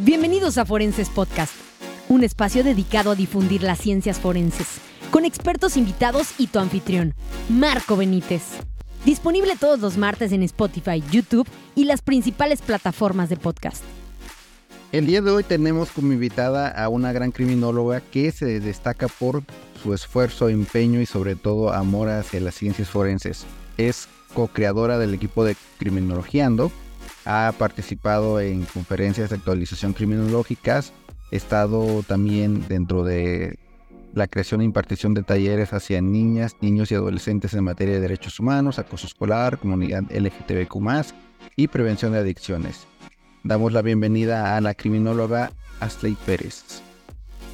Bienvenidos a Forenses Podcast, un espacio dedicado a difundir las ciencias forenses, con expertos invitados y tu anfitrión, Marco Benítez. Disponible todos los martes en Spotify, YouTube y las principales plataformas de podcast. El día de hoy tenemos como invitada a una gran criminóloga que se destaca por su esfuerzo, empeño y sobre todo amor hacia las ciencias forenses. Es co-creadora del equipo de Criminologiando ha participado en conferencias de actualización criminológicas, estado también dentro de la creación e impartición de talleres hacia niñas, niños y adolescentes en materia de derechos humanos, acoso escolar, comunidad LGTBQ y prevención de adicciones. Damos la bienvenida a la criminóloga Ashley Pérez.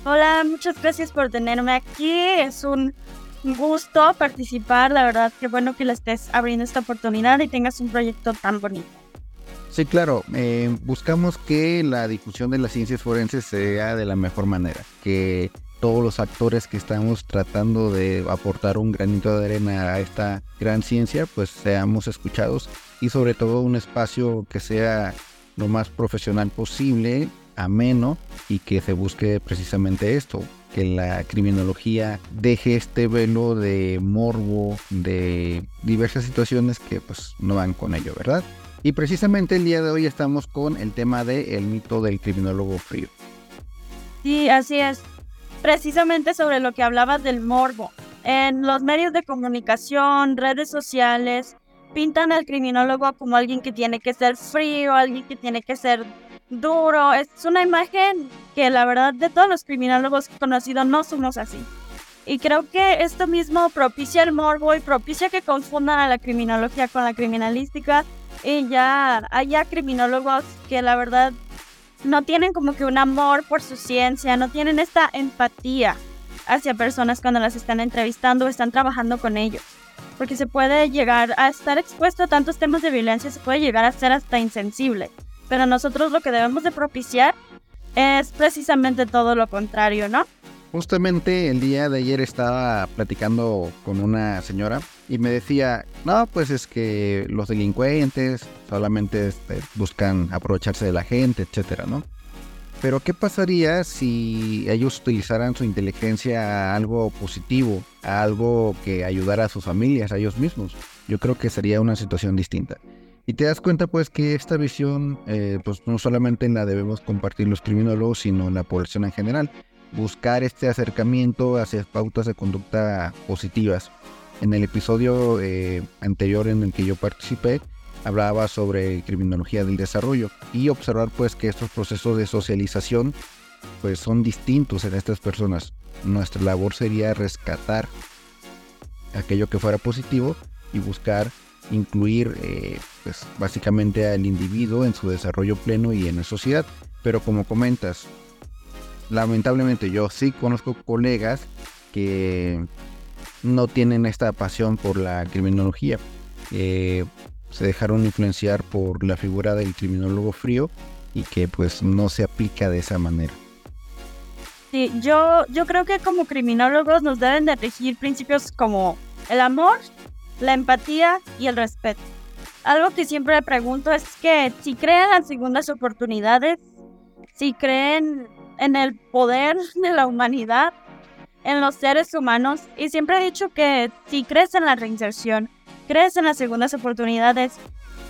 Hola, muchas gracias por tenerme aquí. Es un gusto participar. La verdad, que bueno que le estés abriendo esta oportunidad y tengas un proyecto tan bonito. Sí, claro. Eh, buscamos que la difusión de las ciencias forenses sea de la mejor manera, que todos los actores que estamos tratando de aportar un granito de arena a esta gran ciencia, pues seamos escuchados y sobre todo un espacio que sea lo más profesional posible, ameno y que se busque precisamente esto, que la criminología deje este velo de morbo, de diversas situaciones que pues no van con ello, ¿verdad? Y precisamente el día de hoy estamos con el tema del el mito del criminólogo frío. Sí, así es. Precisamente sobre lo que hablabas del morbo. En los medios de comunicación, redes sociales, pintan al criminólogo como alguien que tiene que ser frío, alguien que tiene que ser duro. Es una imagen que la verdad de todos los criminólogos que he conocido no somos así. Y creo que esto mismo propicia el morbo y propicia que confundan a la criminología con la criminalística y ya hay criminólogos que la verdad no tienen como que un amor por su ciencia, no tienen esta empatía hacia personas cuando las están entrevistando o están trabajando con ellos. Porque se puede llegar a estar expuesto a tantos temas de violencia, se puede llegar a ser hasta insensible. Pero nosotros lo que debemos de propiciar es precisamente todo lo contrario, ¿no? Justamente el día de ayer estaba platicando con una señora y me decía, no, pues es que los delincuentes solamente este, buscan aprovecharse de la gente, etcétera, ¿no? Pero ¿qué pasaría si ellos utilizaran su inteligencia a algo positivo, a algo que ayudara a sus familias, a ellos mismos? Yo creo que sería una situación distinta. Y te das cuenta pues que esta visión eh, pues no solamente la debemos compartir los criminólogos, sino la población en general buscar este acercamiento hacia pautas de conducta positivas. En el episodio eh, anterior en el que yo participé, hablaba sobre criminología del desarrollo y observar pues que estos procesos de socialización pues son distintos en estas personas. Nuestra labor sería rescatar aquello que fuera positivo y buscar incluir eh, pues básicamente al individuo en su desarrollo pleno y en la sociedad. Pero como comentas, lamentablemente yo sí conozco colegas que no tienen esta pasión por la criminología. se dejaron influenciar por la figura del criminólogo frío y que pues no se aplica de esa manera. Sí, yo, yo creo que como criminólogos nos deben de regir principios como el amor, la empatía y el respeto. Algo que siempre pregunto es que si creen las segundas oportunidades, si creen en el poder de la humanidad, en los seres humanos. Y siempre he dicho que si crees en la reinserción, crees en las segundas oportunidades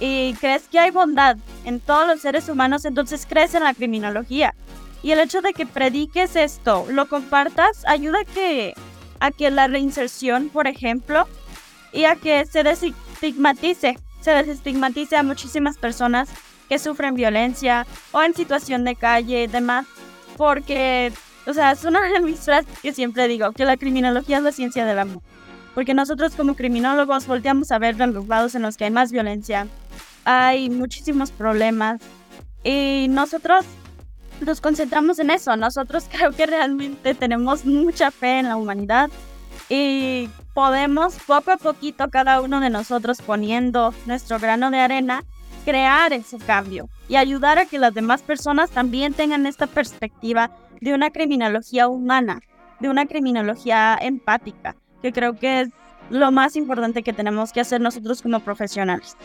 y crees que hay bondad en todos los seres humanos, entonces crees en la criminología. Y el hecho de que prediques esto, lo compartas, ayuda a que, a que la reinserción, por ejemplo, y a que se desestigmatice, se desestigmatice a muchísimas personas que sufren violencia o en situación de calle y demás porque, o sea, es una de mis frases que siempre digo, que la criminología es la ciencia del amor. Porque nosotros como criminólogos volteamos a ver los lados en los que hay más violencia, hay muchísimos problemas y nosotros nos concentramos en eso. Nosotros creo que realmente tenemos mucha fe en la humanidad y podemos poco a poquito cada uno de nosotros poniendo nuestro grano de arena crear ese cambio y ayudar a que las demás personas también tengan esta perspectiva de una criminología humana, de una criminología empática, que creo que es lo más importante que tenemos que hacer nosotros como profesionales.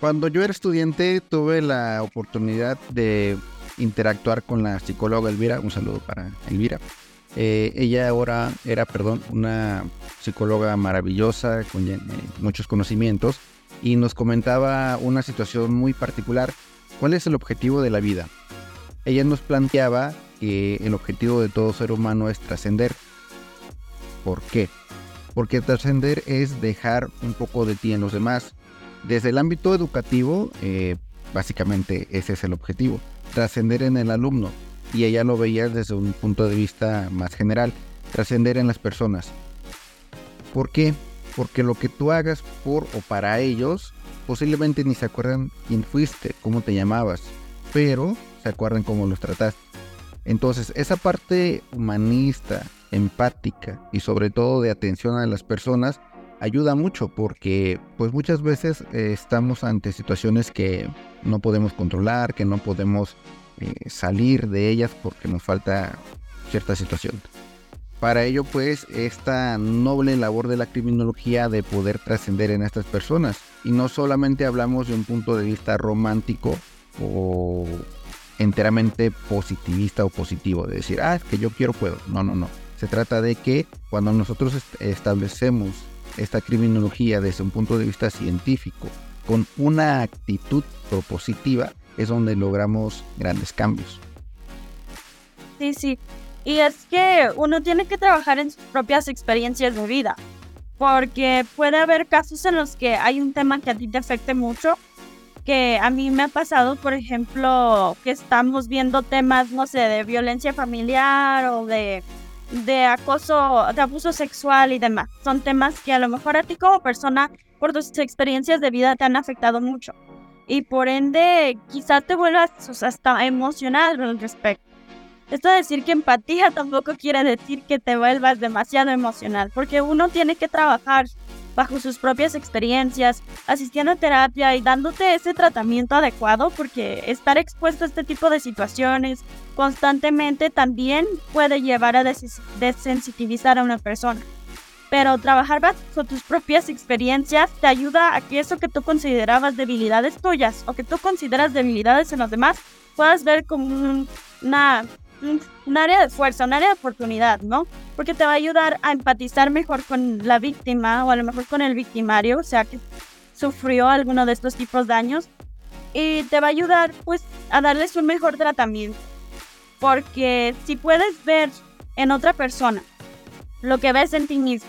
Cuando yo era estudiante tuve la oportunidad de interactuar con la psicóloga Elvira, un saludo para Elvira. Eh, ella ahora era, perdón, una psicóloga maravillosa con eh, muchos conocimientos y nos comentaba una situación muy particular. ¿Cuál es el objetivo de la vida? Ella nos planteaba que el objetivo de todo ser humano es trascender. ¿Por qué? Porque trascender es dejar un poco de ti en los demás. Desde el ámbito educativo, eh, básicamente ese es el objetivo, trascender en el alumno. Y ella lo veía desde un punto de vista más general, trascender en las personas. ¿Por qué? Porque lo que tú hagas por o para ellos, posiblemente ni se acuerdan quién fuiste, cómo te llamabas, pero se acuerdan cómo los trataste. Entonces, esa parte humanista, empática y sobre todo de atención a las personas ayuda mucho porque pues muchas veces eh, estamos ante situaciones que no podemos controlar, que no podemos eh, salir de ellas porque nos falta cierta situación. Para ello pues esta noble labor de la criminología de poder trascender en estas personas y no solamente hablamos de un punto de vista romántico o enteramente positivista o positivo, de decir, ah, es que yo quiero, puedo. No, no, no. Se trata de que cuando nosotros establecemos esta criminología desde un punto de vista científico, con una actitud propositiva, es donde logramos grandes cambios. Sí, sí. Y es que uno tiene que trabajar en sus propias experiencias de vida, porque puede haber casos en los que hay un tema que a ti te afecte mucho que a mí me ha pasado, por ejemplo, que estamos viendo temas, no sé, de violencia familiar o de, de acoso, de abuso sexual y demás. Son temas que a lo mejor a ti como persona, por tus experiencias de vida, te han afectado mucho. Y por ende, quizá te vuelvas hasta emocional al respecto. Esto de decir que empatía tampoco quiere decir que te vuelvas demasiado emocional, porque uno tiene que trabajar bajo sus propias experiencias, asistiendo a terapia y dándote ese tratamiento adecuado, porque estar expuesto a este tipo de situaciones constantemente también puede llevar a desensitivizar a una persona. Pero trabajar bajo tus propias experiencias te ayuda a que eso que tú considerabas debilidades tuyas o que tú consideras debilidades en los demás puedas ver como una un, área de fuerza, un área de oportunidad, ¿no? Porque te va a ayudar a empatizar mejor con la víctima o a lo mejor con el victimario, o sea, que sufrió alguno de estos tipos de daños. Y te va a ayudar, pues, a darles un mejor tratamiento. Porque si puedes ver en otra persona lo que ves en ti mismo,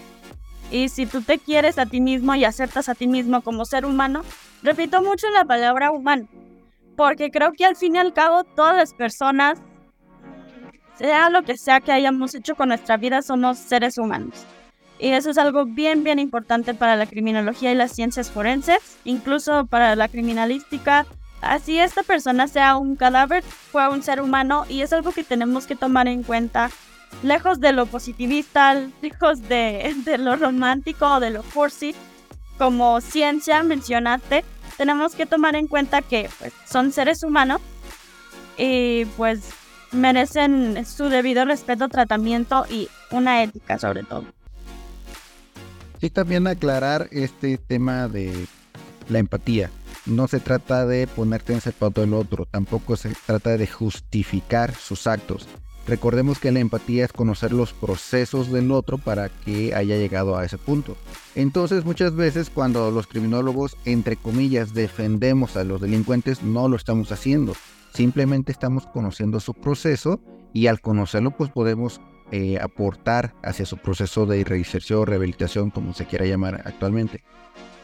y si tú te quieres a ti mismo y aceptas a ti mismo como ser humano, repito mucho la palabra humano, porque creo que al fin y al cabo todas las personas sea lo que sea que hayamos hecho con nuestra vida, somos seres humanos. Y eso es algo bien, bien importante para la criminología y las ciencias forenses, incluso para la criminalística. Así esta persona sea un cadáver, fue un ser humano y es algo que tenemos que tomar en cuenta. Lejos de lo positivista, lejos de, de lo romántico o de lo cursi, como ciencia mencionaste, tenemos que tomar en cuenta que pues, son seres humanos y pues merecen su debido respeto, tratamiento y una ética sobre todo. Sí, también aclarar este tema de la empatía. No se trata de ponerte en el zapato del otro, tampoco se trata de justificar sus actos. Recordemos que la empatía es conocer los procesos del otro para que haya llegado a ese punto. Entonces muchas veces cuando los criminólogos, entre comillas, defendemos a los delincuentes, no lo estamos haciendo. Simplemente estamos conociendo su proceso y al conocerlo pues podemos eh, aportar hacia su proceso de reinserción, rehabilitación, como se quiera llamar actualmente.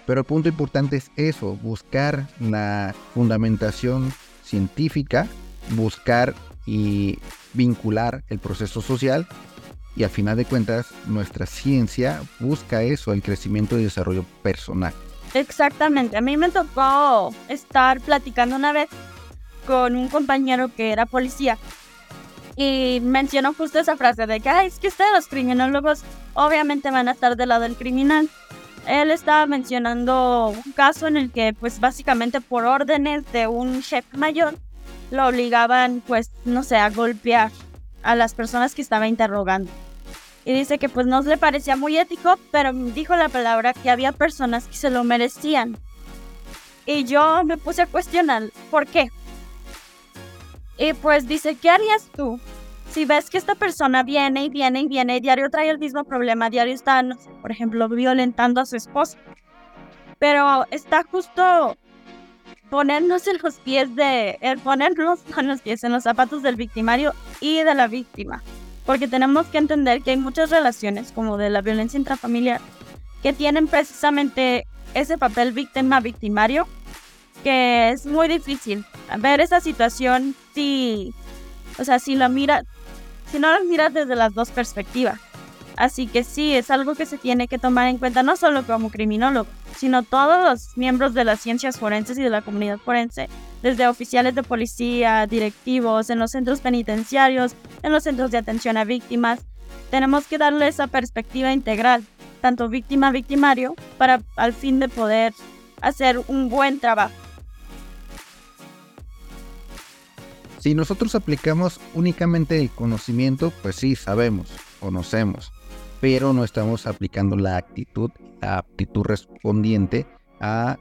Pero el punto importante es eso, buscar la fundamentación científica, buscar y vincular el proceso social y al final de cuentas nuestra ciencia busca eso, el crecimiento y desarrollo personal. Exactamente, a mí me tocó estar platicando una vez con un compañero que era policía y mencionó justo esa frase de que es que ustedes los criminólogos obviamente van a estar del lado del criminal. Él estaba mencionando un caso en el que pues básicamente por órdenes de un jefe mayor lo obligaban pues no sé a golpear a las personas que estaba interrogando. Y dice que pues no le parecía muy ético, pero dijo la palabra que había personas que se lo merecían. Y yo me puse a cuestionar, ¿por qué? Y pues dice, ¿qué harías tú si ves que esta persona viene y viene y viene, y diario trae el mismo problema, diario está, no sé, por ejemplo, violentando a su esposa, pero está justo ponernos en los pies de, el ponernos con los pies en los zapatos del victimario y de la víctima, porque tenemos que entender que hay muchas relaciones, como de la violencia intrafamiliar, que tienen precisamente ese papel víctima-victimario, que es muy difícil ver esa situación si, o sea, si la mira, si no las miras desde las dos perspectivas. Así que sí, es algo que se tiene que tomar en cuenta no solo como criminólogo, sino todos los miembros de las ciencias forenses y de la comunidad forense, desde oficiales de policía, directivos, en los centros penitenciarios, en los centros de atención a víctimas. Tenemos que darle esa perspectiva integral, tanto víctima-victimario, para al fin de poder hacer un buen trabajo. Si nosotros aplicamos únicamente el conocimiento, pues sí, sabemos, conocemos, pero no estamos aplicando la actitud, la aptitud respondiente a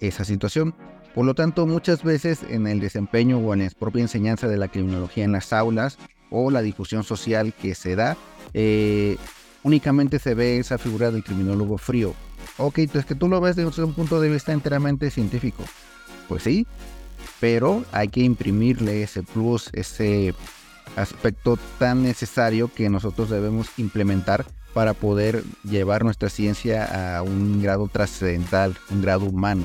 esa situación. Por lo tanto, muchas veces en el desempeño o en la propia enseñanza de la criminología en las aulas o la difusión social que se da, eh, únicamente se ve esa figura del criminólogo frío. Ok, pues que tú lo ves desde un punto de vista enteramente científico. Pues sí, pero hay que imprimirle ese plus, ese aspecto tan necesario que nosotros debemos implementar para poder llevar nuestra ciencia a un grado trascendental, un grado humano,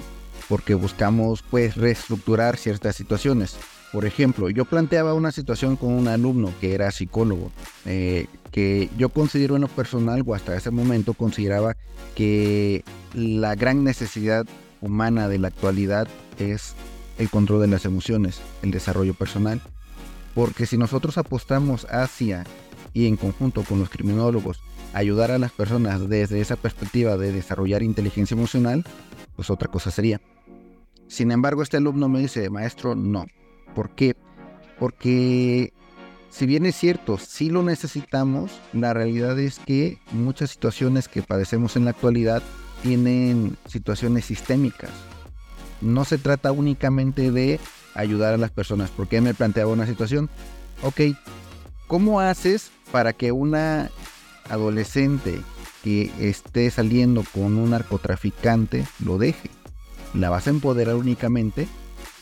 porque buscamos pues reestructurar ciertas situaciones. Por ejemplo, yo planteaba una situación con un alumno que era psicólogo, eh, que yo considero en lo personal, o hasta ese momento consideraba que la gran necesidad humana de la actualidad es el control de las emociones, el desarrollo personal. Porque si nosotros apostamos hacia y en conjunto con los criminólogos ayudar a las personas desde esa perspectiva de desarrollar inteligencia emocional, pues otra cosa sería. Sin embargo, este alumno me dice, maestro, no. ¿Por qué? Porque si bien es cierto, si lo necesitamos, la realidad es que muchas situaciones que padecemos en la actualidad tienen situaciones sistémicas no se trata únicamente de ayudar a las personas, porque me planteaba una situación, ok, ¿cómo haces para que una adolescente que esté saliendo con un narcotraficante lo deje? ¿La vas a empoderar únicamente?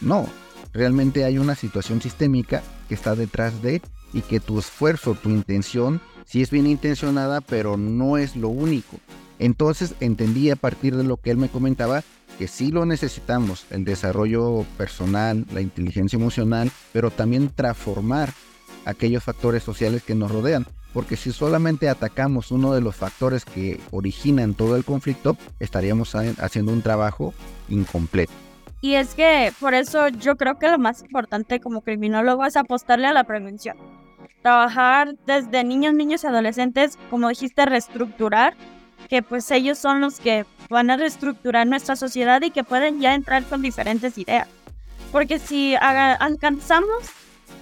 No, realmente hay una situación sistémica que está detrás de y que tu esfuerzo, tu intención, sí es bien intencionada, pero no es lo único. Entonces entendí a partir de lo que él me comentaba que sí lo necesitamos, el desarrollo personal, la inteligencia emocional, pero también transformar aquellos factores sociales que nos rodean. Porque si solamente atacamos uno de los factores que originan todo el conflicto, estaríamos haciendo un trabajo incompleto. Y es que por eso yo creo que lo más importante como criminólogo es apostarle a la prevención. Trabajar desde niños, niños y adolescentes, como dijiste, reestructurar que pues ellos son los que van a reestructurar nuestra sociedad y que pueden ya entrar con diferentes ideas. Porque si alcanzamos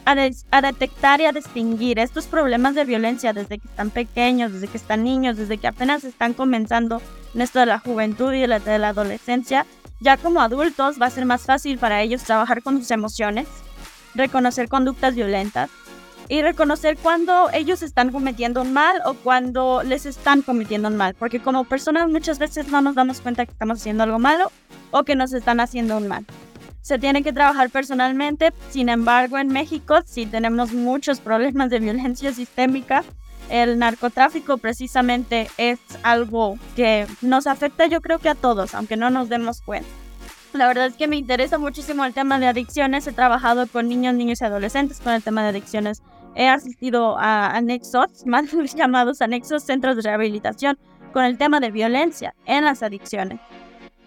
a, a, detectar y a distinguir estos problemas de violencia desde que están pequeños, desde que están niños, desde que apenas están comenzando en esto de la juventud y de la, adolescencia, ya como adultos va a ser más fácil para ellos trabajar con sus emociones, reconocer conductas violentas y reconocer cuando ellos están cometiendo un mal o cuando les están cometiendo un mal, porque como personas muchas veces no nos damos cuenta que estamos haciendo algo malo o que nos están haciendo un mal. Se tiene que trabajar personalmente, sin embargo en México sí tenemos muchos problemas de violencia sistémica. El narcotráfico precisamente es algo que nos afecta yo creo que a todos, aunque no nos demos cuenta. La verdad es que me interesa muchísimo el tema de adicciones. He trabajado con niños, niños y adolescentes con el tema de adicciones he asistido a anexos, más llamados anexos centros de rehabilitación, con el tema de violencia en las adicciones.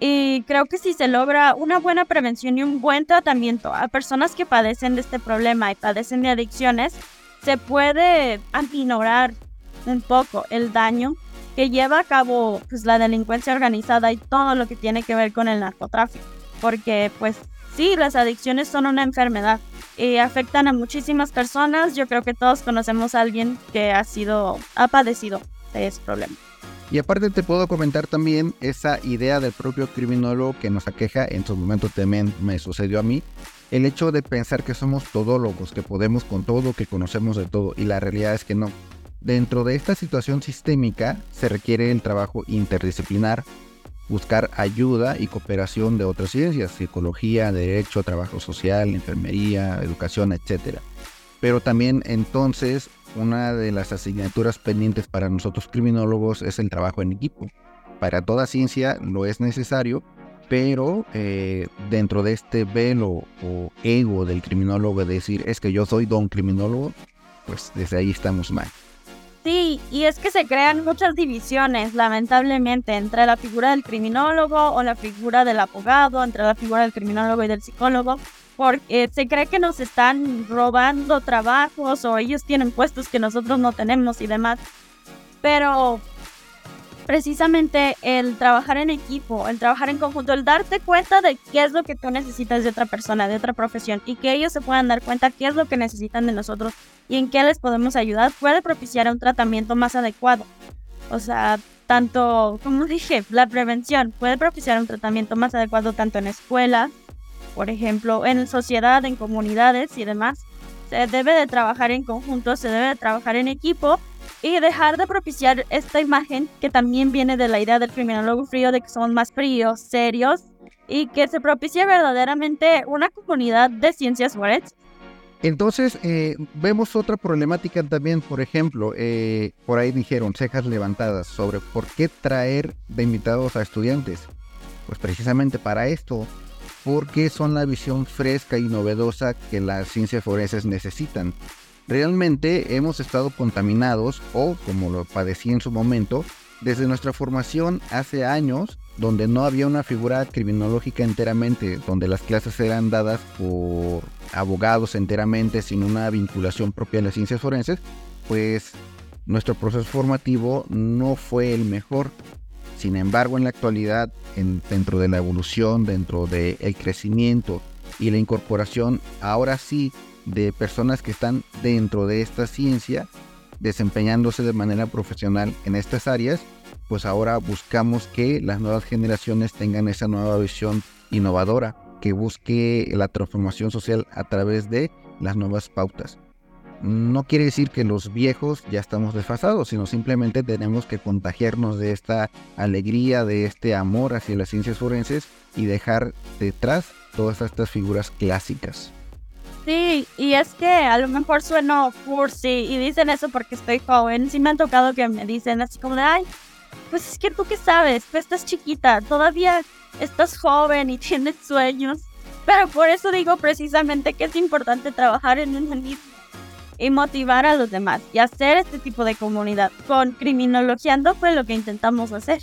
Y creo que si se logra una buena prevención y un buen tratamiento a personas que padecen de este problema y padecen de adicciones, se puede aminorar un poco el daño que lleva a cabo pues, la delincuencia organizada y todo lo que tiene que ver con el narcotráfico. Porque pues sí, las adicciones son una enfermedad y afectan a muchísimas personas. Yo creo que todos conocemos a alguien que ha sido, ha padecido de ese problema. Y aparte te puedo comentar también esa idea del propio criminólogo que nos aqueja, en su momento también me sucedió a mí, el hecho de pensar que somos todólogos, que podemos con todo, que conocemos de todo, y la realidad es que no. Dentro de esta situación sistémica se requiere el trabajo interdisciplinar, buscar ayuda y cooperación de otras ciencias, psicología, derecho, trabajo social, enfermería, educación, etc. Pero también entonces una de las asignaturas pendientes para nosotros criminólogos es el trabajo en equipo. Para toda ciencia lo es necesario, pero eh, dentro de este velo o ego del criminólogo de decir es que yo soy don criminólogo, pues desde ahí estamos mal. Sí, y es que se crean muchas divisiones, lamentablemente, entre la figura del criminólogo o la figura del abogado, entre la figura del criminólogo y del psicólogo, porque se cree que nos están robando trabajos o ellos tienen puestos que nosotros no tenemos y demás. Pero precisamente el trabajar en equipo, el trabajar en conjunto, el darte cuenta de qué es lo que tú necesitas de otra persona, de otra profesión y que ellos se puedan dar cuenta qué es lo que necesitan de nosotros y en qué les podemos ayudar, puede propiciar un tratamiento más adecuado. O sea, tanto, como dije, la prevención puede propiciar un tratamiento más adecuado tanto en escuelas, por ejemplo, en sociedad, en comunidades y demás. Se debe de trabajar en conjunto, se debe de trabajar en equipo y dejar de propiciar esta imagen que también viene de la idea del criminólogo frío de que somos más fríos, serios y que se propicie verdaderamente una comunidad de ciencias forenses. Entonces, eh, vemos otra problemática también, por ejemplo, eh, por ahí dijeron cejas levantadas sobre por qué traer de invitados a estudiantes. Pues precisamente para esto, porque son la visión fresca y novedosa que las ciencias forenses necesitan. Realmente hemos estado contaminados, o como lo padecí en su momento, desde nuestra formación hace años, donde no había una figura criminológica enteramente, donde las clases eran dadas por abogados enteramente, sin una vinculación propia a las ciencias forenses, pues nuestro proceso formativo no fue el mejor. Sin embargo, en la actualidad, dentro de la evolución, dentro del crecimiento y la incorporación, ahora sí de personas que están dentro de esta ciencia, desempeñándose de manera profesional en estas áreas, pues ahora buscamos que las nuevas generaciones tengan esa nueva visión innovadora, que busque la transformación social a través de las nuevas pautas. No quiere decir que los viejos ya estamos desfasados, sino simplemente tenemos que contagiarnos de esta alegría, de este amor hacia las ciencias forenses y dejar detrás todas estas figuras clásicas. Sí, y es que a lo mejor sueno cursi y dicen eso porque estoy joven. Sí me han tocado que me dicen así como de, ay, pues es que tú qué sabes, pues estás chiquita, todavía estás joven y tienes sueños. Pero por eso digo precisamente que es importante trabajar en un mismo y motivar a los demás y hacer este tipo de comunidad. Con Criminologiando fue lo que intentamos hacer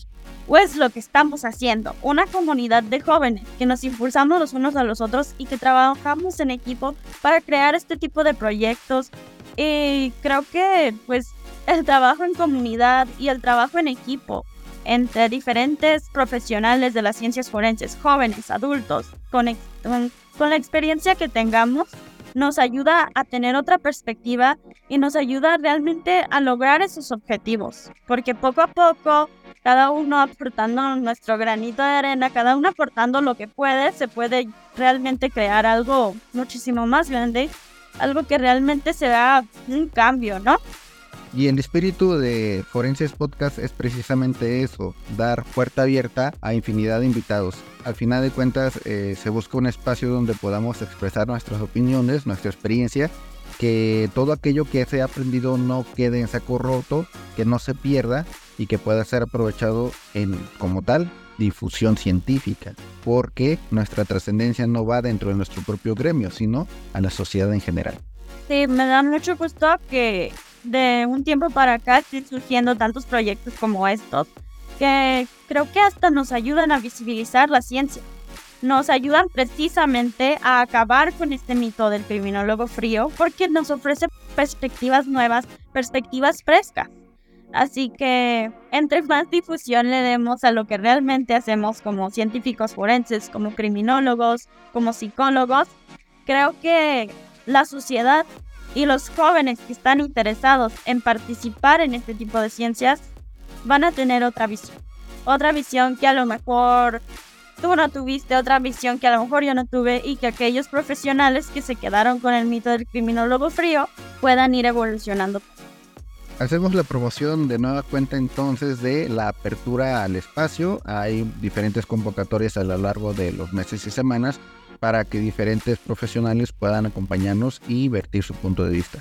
o es lo que estamos haciendo, una comunidad de jóvenes que nos impulsamos los unos a los otros y que trabajamos en equipo para crear este tipo de proyectos. Y creo que pues el trabajo en comunidad y el trabajo en equipo entre diferentes profesionales de las ciencias forenses, jóvenes, adultos, con, con la experiencia que tengamos, nos ayuda a tener otra perspectiva y nos ayuda realmente a lograr esos objetivos, porque poco a poco, cada uno aportando nuestro granito de arena, cada uno aportando lo que puede, se puede realmente crear algo muchísimo más grande, algo que realmente será un cambio, ¿no? Y el espíritu de Forenses Podcast es precisamente eso, dar puerta abierta a infinidad de invitados. Al final de cuentas eh, se busca un espacio donde podamos expresar nuestras opiniones, nuestra experiencia, que todo aquello que se ha aprendido no quede en saco roto, que no se pierda y que pueda ser aprovechado en como tal difusión científica, porque nuestra trascendencia no va dentro de nuestro propio gremio, sino a la sociedad en general. Sí, me da mucho gusto que de un tiempo para acá estén surgiendo tantos proyectos como estos, que creo que hasta nos ayudan a visibilizar la ciencia. Nos ayudan precisamente a acabar con este mito del criminólogo frío porque nos ofrece perspectivas nuevas, perspectivas frescas. Así que entre más difusión le demos a lo que realmente hacemos como científicos forenses, como criminólogos, como psicólogos, creo que la sociedad y los jóvenes que están interesados en participar en este tipo de ciencias van a tener otra visión. Otra visión que a lo mejor tú no tuviste, otra visión que a lo mejor yo no tuve y que aquellos profesionales que se quedaron con el mito del criminólogo frío puedan ir evolucionando. Hacemos la promoción de nueva cuenta entonces de la apertura al espacio. Hay diferentes convocatorias a lo largo de los meses y semanas para que diferentes profesionales puedan acompañarnos y vertir su punto de vista.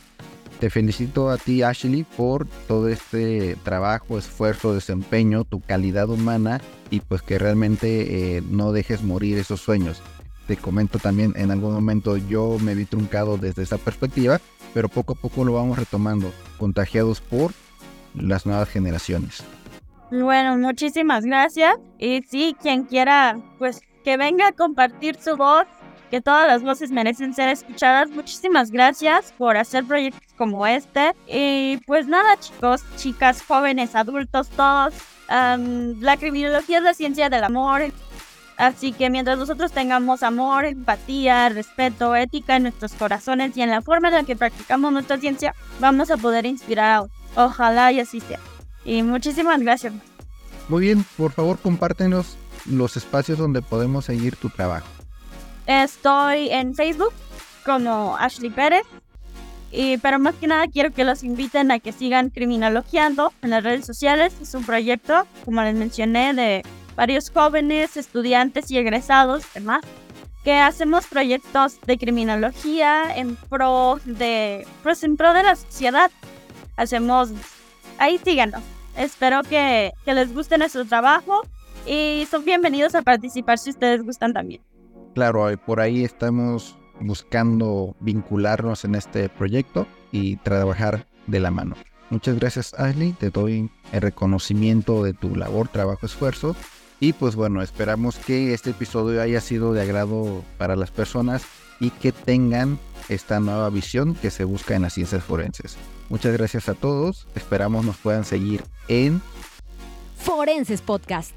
Te felicito a ti, Ashley, por todo este trabajo, esfuerzo, desempeño, tu calidad humana y pues que realmente eh, no dejes morir esos sueños. Te comento también, en algún momento yo me vi truncado desde esa perspectiva, pero poco a poco lo vamos retomando, contagiados por las nuevas generaciones. Bueno, muchísimas gracias. Y sí, quien quiera, pues que venga a compartir su voz que todas las voces merecen ser escuchadas. Muchísimas gracias por hacer proyectos como este. Y pues nada, chicos, chicas, jóvenes, adultos, todos. la criminología es la ciencia del amor. Así que mientras nosotros tengamos amor, empatía, respeto, ética en nuestros corazones y en la forma en la que practicamos nuestra ciencia, vamos a poder inspirar a otros. Ojalá y así sea. Y muchísimas gracias. Muy bien, por favor compártenos los espacios donde podemos seguir tu trabajo. Estoy en Facebook como Ashley Pérez. Y, pero más que nada quiero que los inviten a que sigan criminologiando en las redes sociales. Es un proyecto, como les mencioné, de varios jóvenes, estudiantes y egresados, demás, que hacemos proyectos de criminología en pro de, pues en pro de la sociedad. Hacemos, ahí síganos. Espero que, que les guste nuestro trabajo y son bienvenidos a participar si ustedes gustan también. Claro, por ahí estamos buscando vincularnos en este proyecto y trabajar de la mano. Muchas gracias Ashley, te doy el reconocimiento de tu labor, trabajo, esfuerzo y pues bueno, esperamos que este episodio haya sido de agrado para las personas y que tengan esta nueva visión que se busca en las ciencias forenses. Muchas gracias a todos, esperamos nos puedan seguir en Forenses Podcast.